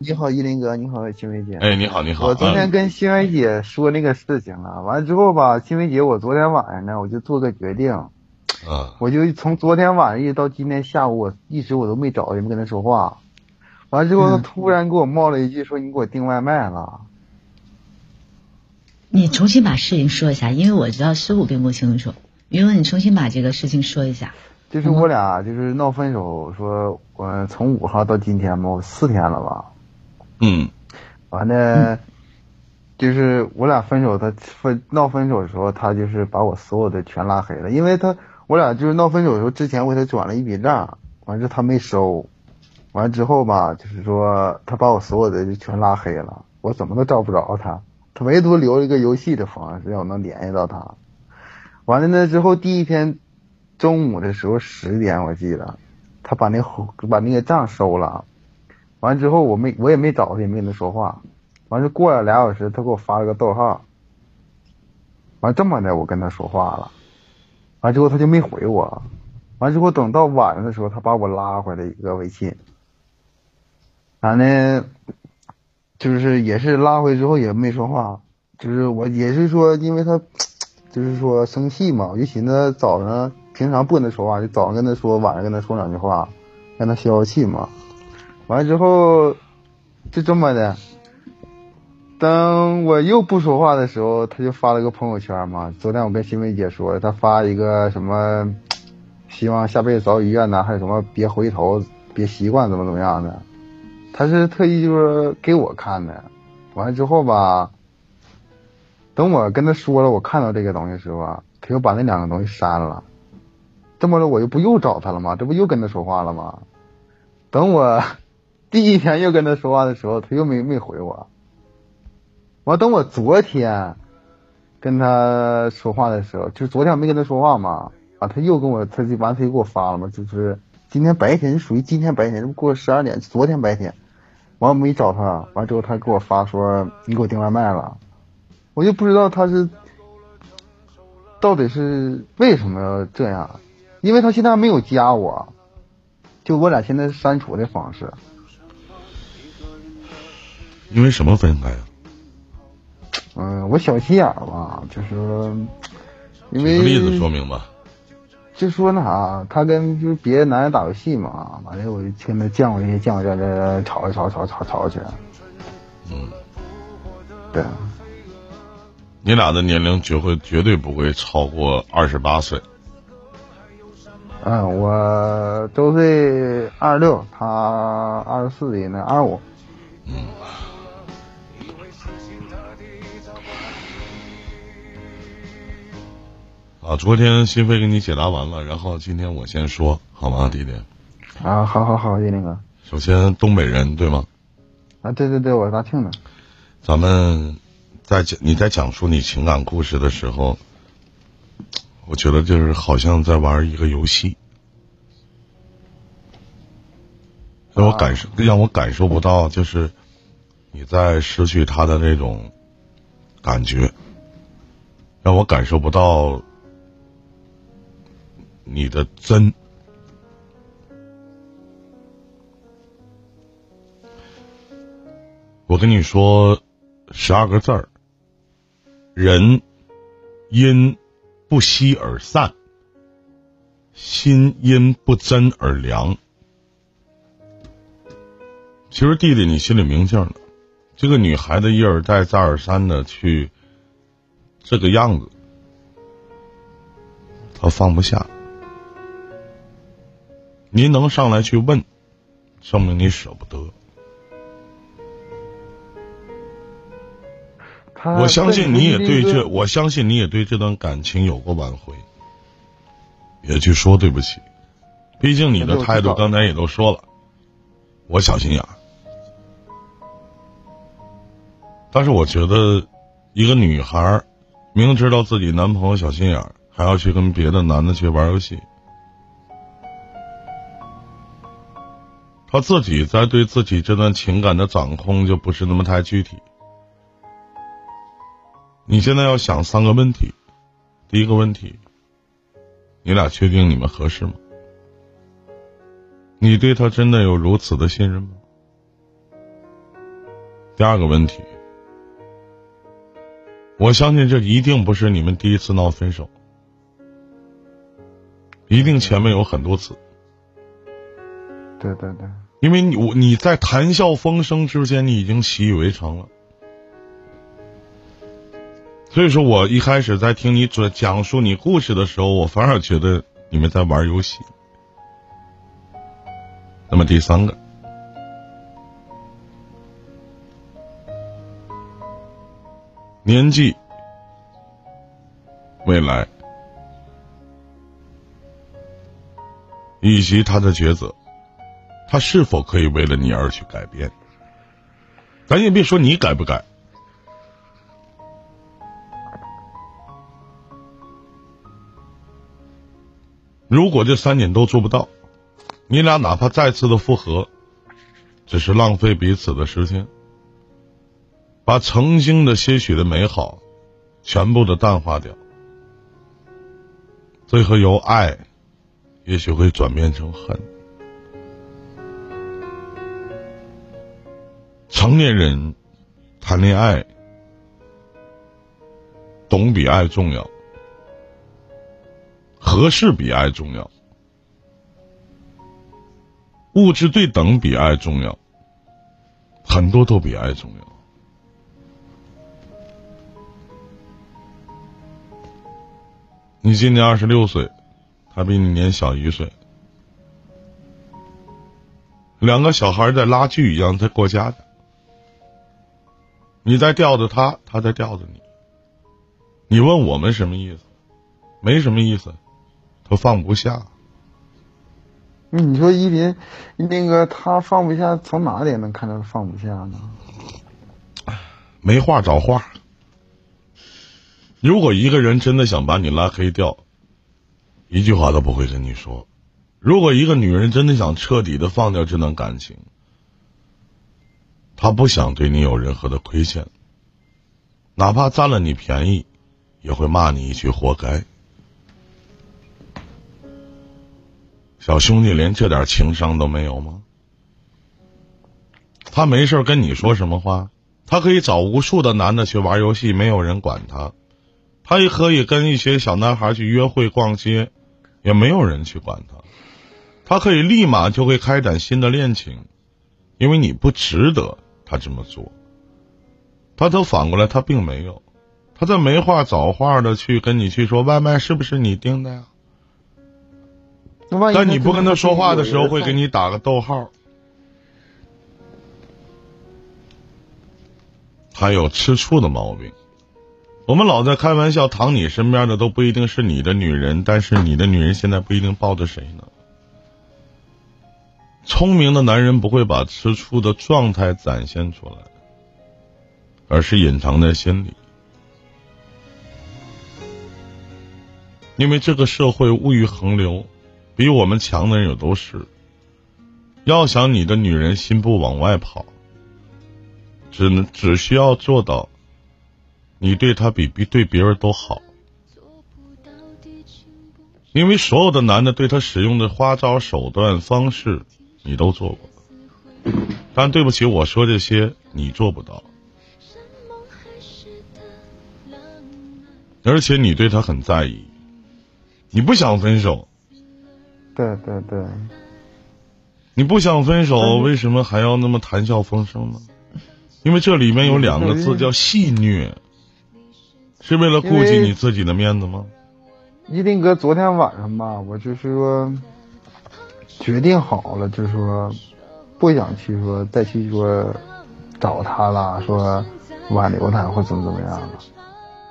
你好，依林哥，你好，新梅姐。哎，你好，你好。我昨天跟新梅姐说那个事情了，完了之后吧，新梅姐，我昨天晚上呢，我就做个决定。啊。我就从昨天晚上一直到今天下午，我一直我都没找，也没跟她说话。完了之后，她突然给我冒了一句，说你给我订外卖了。你重新把事情说一下，因为我知道师傅并不清楚。云文，你重新把这个事情说一下。就是我俩就是闹分手，说我从五号到今天嘛，四天了吧。嗯。完了，就是我俩分手，他分闹分手的时候，他就是把我所有的全拉黑了，因为他我俩就是闹分手的时候，之前我给他转了一笔账，完事他没收，完之后吧，就是说他把我所有的就全拉黑了，我怎么都找不着他。他唯独留了一个游戏的方式，让我能联系到他。完了那之后，第一天中午的时候十点，我记得他把那把那个账收了。完之后，我没我也没找他，也没跟他说话。完事过了俩小时，他给我发了个逗号。完这么的，我跟他说话了。完之后他就没回我。完之后等到晚上的时候，他把我拉回来一个微信。完了。就是也是拉回之后也没说话，就是我也是说，因为他就是说生气嘛，我就寻思早上平常不跟他说话，就早上跟他说，晚上跟他说两句话，让他消消气嘛。完了之后就这么的，等我又不说话的时候，他就发了个朋友圈嘛。昨天我跟新梅姐说，他发一个什么，希望下辈子找医院呢，还有什么别回头，别习惯怎么怎么样的。他是特意就是给我看的，完了之后吧，等我跟他说了我看到这个东西的时候啊，他又把那两个东西删了，这么着我又不又找他了吗？这不又跟他说话了吗？等我第一天又跟他说话的时候，他又没没回我。完等我昨天跟他说话的时候，就昨天我没跟他说话嘛，啊，他又跟我他就完他又给我发了嘛，就是今天白天属于今天白天，这不过十二点，昨天白天。完我没找他，完之后他给我发说你给我订外卖了，我就不知道他是到底是为什么这样，因为他现在没有加我，就我俩现在是删除的方式。因为什么分开啊？嗯，我小心眼吧，就是因为。举个例子说明吧。就说那啥，他跟就是别的男人打游戏嘛，完了我就听他犟过这些，见过这这吵吵吵吵起来。嗯，对。你俩的年龄绝会绝对不会超过二十八岁。嗯，我周岁二十六，他二十四的那二十五。嗯。啊，昨天心飞给你解答完了，然后今天我先说，好吗，弟弟？啊，好好好，弟弟哥。首先，东北人对吗？啊，对对对，我是大庆的。咱们在讲你在讲述你情感故事的时候，我觉得就是好像在玩一个游戏，让我感受让我感受不到，就是你在失去他的那种感觉，让我感受不到。你的真，我跟你说十二个字儿：人因不息而散，心因不真而凉。其实弟弟，你心里明镜的，这个女孩子一而再再而三的去这个样子，她放不下。您能上来去问，证明你舍不得。我相信你也对这，我相信你也对这段感情有过挽回，也去说对不起。毕竟你的态度刚才也都说了，我小心眼儿。但是我觉得，一个女孩明知道自己男朋友小心眼儿，还要去跟别的男的去玩游戏。他自己在对自己这段情感的掌控就不是那么太具体。你现在要想三个问题，第一个问题，你俩确定你们合适吗？你对他真的有如此的信任吗？第二个问题，我相信这一定不是你们第一次闹分手，一定前面有很多次。对对对，因为你我你在谈笑风生之间，你已经习以为常了。所以说我一开始在听你讲讲述你故事的时候，我反而觉得你们在玩游戏。那么第三个，年纪、未来以及他的抉择。他是否可以为了你而去改变？咱也别说你改不改。如果这三点都做不到，你俩哪怕再次的复合，只是浪费彼此的时间，把曾经的些许的美好全部的淡化掉，最后由爱，也许会转变成恨。成年人谈恋爱，懂比爱重要，合适比爱重要，物质对等比爱重要，很多都比爱重要。你今年二十六岁，他比你年小一岁，两个小孩在拉锯一样在过家家。你在吊着他，他在吊着你。你问我们什么意思？没什么意思，他放不下。你说依林，那个他放不下，从哪里能看出放不下呢？没话找话。如果一个人真的想把你拉黑掉，一句话都不会跟你说。如果一个女人真的想彻底的放掉这段感情，他不想对你有任何的亏欠，哪怕占了你便宜，也会骂你一句“活该”。小兄弟连这点情商都没有吗？他没事跟你说什么话？他可以找无数的男的去玩游戏，没有人管他；他也可以跟一些小男孩去约会、逛街，也没有人去管他。他可以立马就会开展新的恋情，因为你不值得。他这么做，他都反过来，他并没有，他在没话找话的去跟你去说外卖是不是你订的呀？但你不跟他说话的时候，会给你打个逗号。还有吃醋的毛病，我们老在开玩笑，躺你身边的都不一定是你的女人，但是你的女人现在不一定抱着谁呢？聪明的男人不会把吃醋的状态展现出来，而是隐藏在心里。因为这个社会物欲横流，比我们强的人有都是。要想你的女人心不往外跑，只能只需要做到，你对她比比对别人都好。因为所有的男的对她使用的花招手段方式。你都做过，但对不起，我说这些你做不到，而且你对他很在意，你不想分手。对对对，你不想分手，为什么还要那么谈笑风生呢？因为这里面有两个字叫戏虐，是为了顾及你自己的面子吗？一林哥，昨天晚上吧，我就是说。决定好了，就是说不想去说再去说找他了，说挽留他或怎么怎么样了。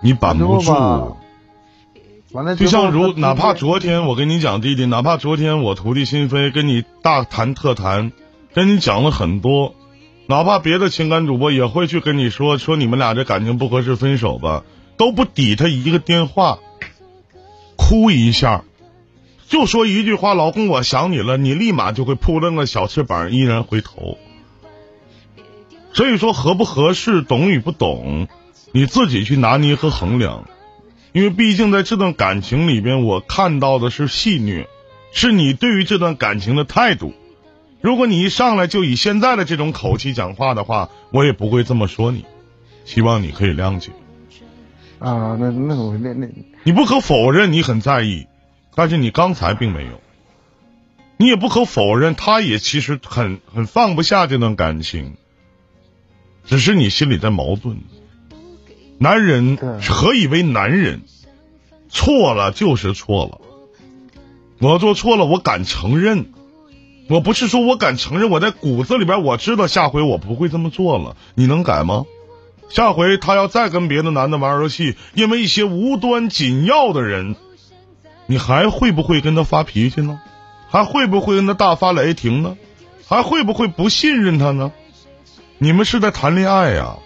你板不住。完了就像如哪怕昨天我跟你讲弟弟，哪怕昨天我徒弟心扉跟你大谈特谈，跟你讲了很多，哪怕别的情感主播也会去跟你说说你们俩这感情不合适分手吧，都不抵他一个电话，哭一下。就说一句话，老公，我想你了，你立马就会扑棱个小翅膀，依然回头。所以说合不合适，懂与不懂，你自己去拿捏和衡量。因为毕竟在这段感情里边，我看到的是戏虐，是你对于这段感情的态度，如果你一上来就以现在的这种口气讲话的话，我也不会这么说你。希望你可以谅解。啊，那那我那那，你不可否认你很在意，但是你刚才并没有。你也不可否认，他也其实很很放不下这段感情，只是你心里在矛盾。男人何以为男人？错了就是错了，我做错了，我敢承认。我不是说我敢承认，我在骨子里边我知道下回我不会这么做了。你能改吗？下回他要再跟别的男的玩游戏，因为一些无端紧要的人，你还会不会跟他发脾气呢？还会不会跟他大发雷霆呢？还会不会不信任他呢？你们是在谈恋爱呀，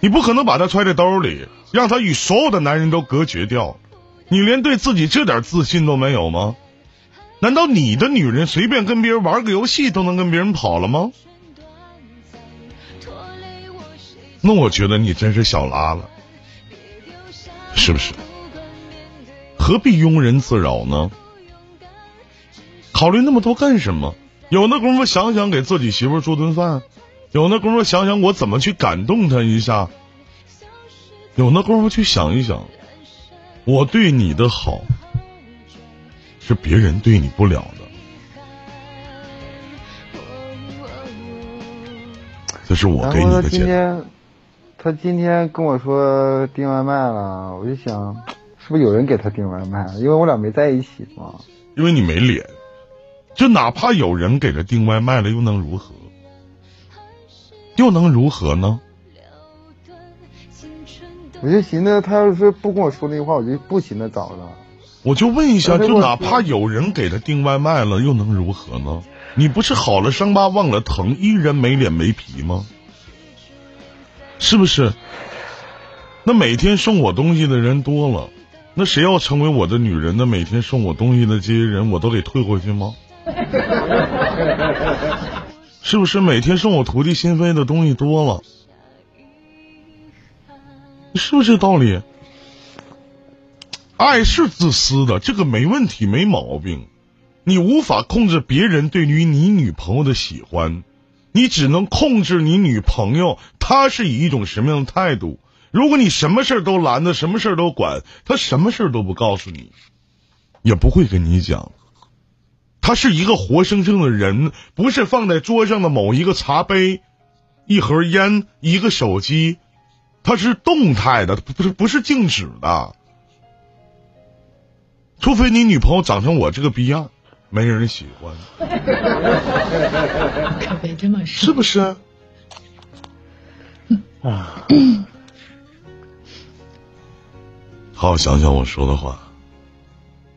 你不可能把他揣在兜里，让他与所有的男人都隔绝掉。你连对自己这点自信都没有吗？难道你的女人随便跟别人玩个游戏都能跟别人跑了吗？那我觉得你真是小拉了，是不是？何必庸人自扰呢？考虑那么多干什么？有那功夫想想给自己媳妇做顿饭，有那功夫想想我怎么去感动她一下，有那功夫去想一想，我对你的好是别人对你不了的。这是我给你的建议。他今天跟我说订外卖了，我就想，是不是有人给他订外卖？因为我俩没在一起嘛。因为你没脸，就哪怕有人给他订外卖了，又能如何？又能如何呢？我就寻思，他要是不跟我说那句话，我就不寻思找了。我就问一下，就哪怕有人给他订外卖了，又能如何呢？你不是好了伤疤忘了疼，依然没脸没皮吗？是不是？那每天送我东西的人多了，那谁要成为我的女人？呢每天送我东西的这些人，我都得退回去吗？是不是每天送我徒弟心扉的东西多了？是不是道理？爱是自私的，这个没问题，没毛病。你无法控制别人对于你女朋友的喜欢。你只能控制你女朋友，她是以一种什么样的态度？如果你什么事儿都拦着，什么事儿都管，他什么事儿都不告诉你，也不会跟你讲。他是一个活生生的人，不是放在桌上的某一个茶杯、一盒烟、一个手机，他是动态的，不是不是静止的。除非你女朋友长成我这个逼样。没人喜欢，可别这么说，是不是？啊，好好想想我说的话，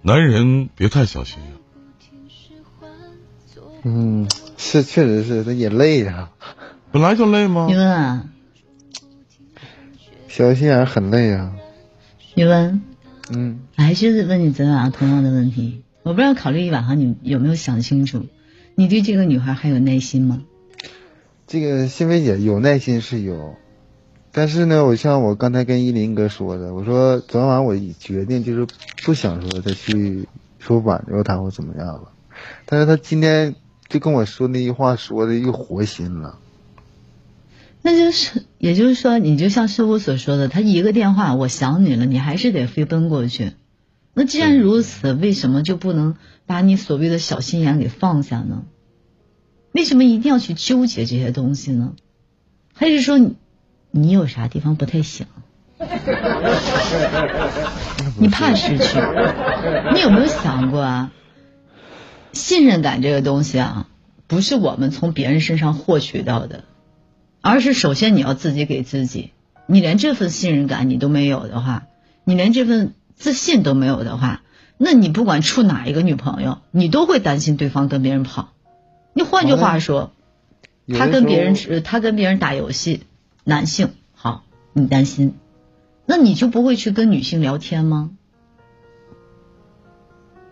男人别太小心眼。嗯，是，确实是，他也累呀，本来就累吗？宇文啊，小心眼很累啊。宇文，嗯，还是问你昨晚上同样的问题。我不知道考虑一晚上你有没有想清楚，你对这个女孩还有耐心吗？这个新飞姐有耐心是有，但是呢，我像我刚才跟依林哥说的，我说昨晚上我决定就是不想说再去说挽留他或怎么样了，但是他今天就跟我说那句话说的又活心了。那就是，也就是说，你就像师傅所说的，他一个电话，我想你了，你还是得飞奔过去。那既然如此，为什么就不能把你所谓的小心眼给放下呢？为什么一定要去纠结这些东西呢？还是说你你你有啥地方不太行？你怕失去？你有没有想过啊？信任感这个东西啊，不是我们从别人身上获取到的，而是首先你要自己给自己。你连这份信任感你都没有的话，你连这份。自信都没有的话，那你不管处哪一个女朋友，你都会担心对方跟别人跑。你换句话说，他跟别人他跟别人打游戏，男性好，你担心，那你就不会去跟女性聊天吗？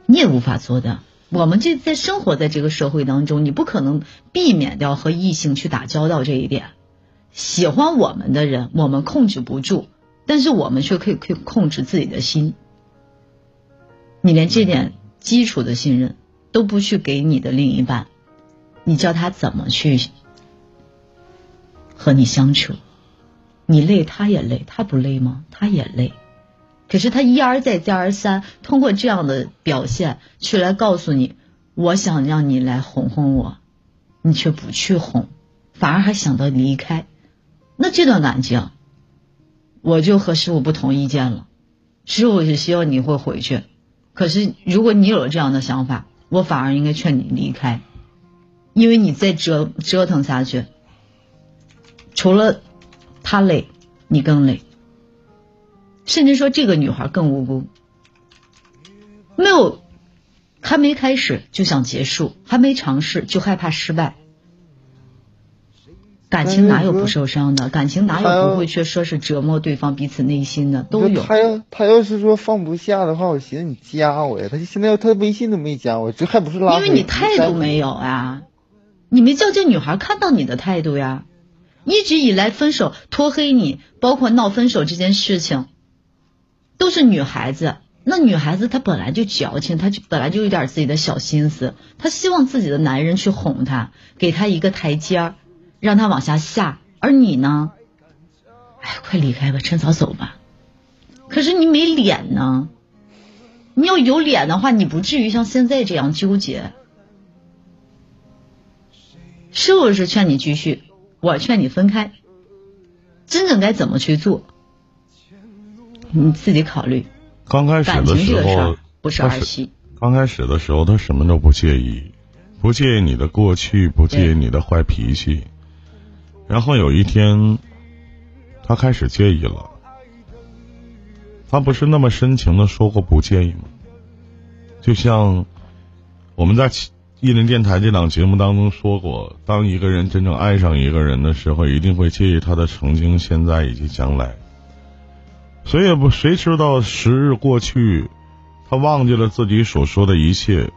你也无法做的。我们这在生活在这个社会当中，你不可能避免掉和异性去打交道这一点。喜欢我们的人，我们控制不住。但是我们却可以可以控制自己的心，你连这点基础的信任都不去给你的另一半，你叫他怎么去和你相处？你累，他也累，他不累吗？他也累。可是他一而再，再而三，通过这样的表现去来告诉你，我想让你来哄哄我，你却不去哄，反而还想到离开。那这段感情，我就和师傅不同意见了。师傅是希望你会回去，可是如果你有了这样的想法，我反而应该劝你离开，因为你再折折腾下去，除了他累，你更累。甚至说这个女孩更无辜，没有还没开始就想结束，还没尝试就害怕失败。感情哪有不受伤的？感情哪有不会去说是折磨对方彼此内心的？都有。他要他要是说放不下的话，我寻思你加我呀。他现在要他微信都没加我，这还不是拉？因为你态度没有啊，你没叫这女孩看到你的态度呀。一直以来分手拖黑你，包括闹分手这件事情。都是女孩子，那女孩子她本来就矫情，她就本来就有点自己的小心思，她希望自己的男人去哄她，给她一个台阶儿，让她往下下。而你呢，哎，快离开吧，趁早走吧。可是你没脸呢，你要有脸的话，你不至于像现在这样纠结。是不是劝你继续，我劝你分开。真正该怎么去做？你自己考虑。刚开始的时候不是儿戏。刚开始的时候，他什么都不介意，不介意你的过去，不介意你的坏脾气。然后有一天，他开始介意了。他不是那么深情的说过不介意吗？就像我们在《意林电台》这档节目当中说过，当一个人真正爱上一个人的时候，一定会介意他的曾经、现在以及将来。谁也不谁知道时日过去，他忘记了自己所说的一切。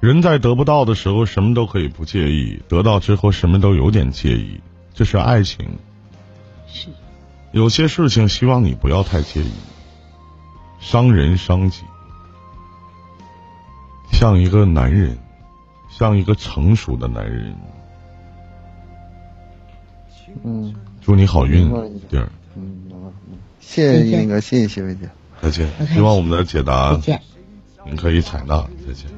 人在得不到的时候，什么都可以不介意；得到之后，什么都有点介意。这是爱情。是。有些事情，希望你不要太介意，伤人伤己。像一个男人，像一个成熟的男人。嗯。祝你好运，弟儿。嗯谢谢那个，谢谢谢薇姐，再见。希望我们的解答，再见。您可以采纳，再见。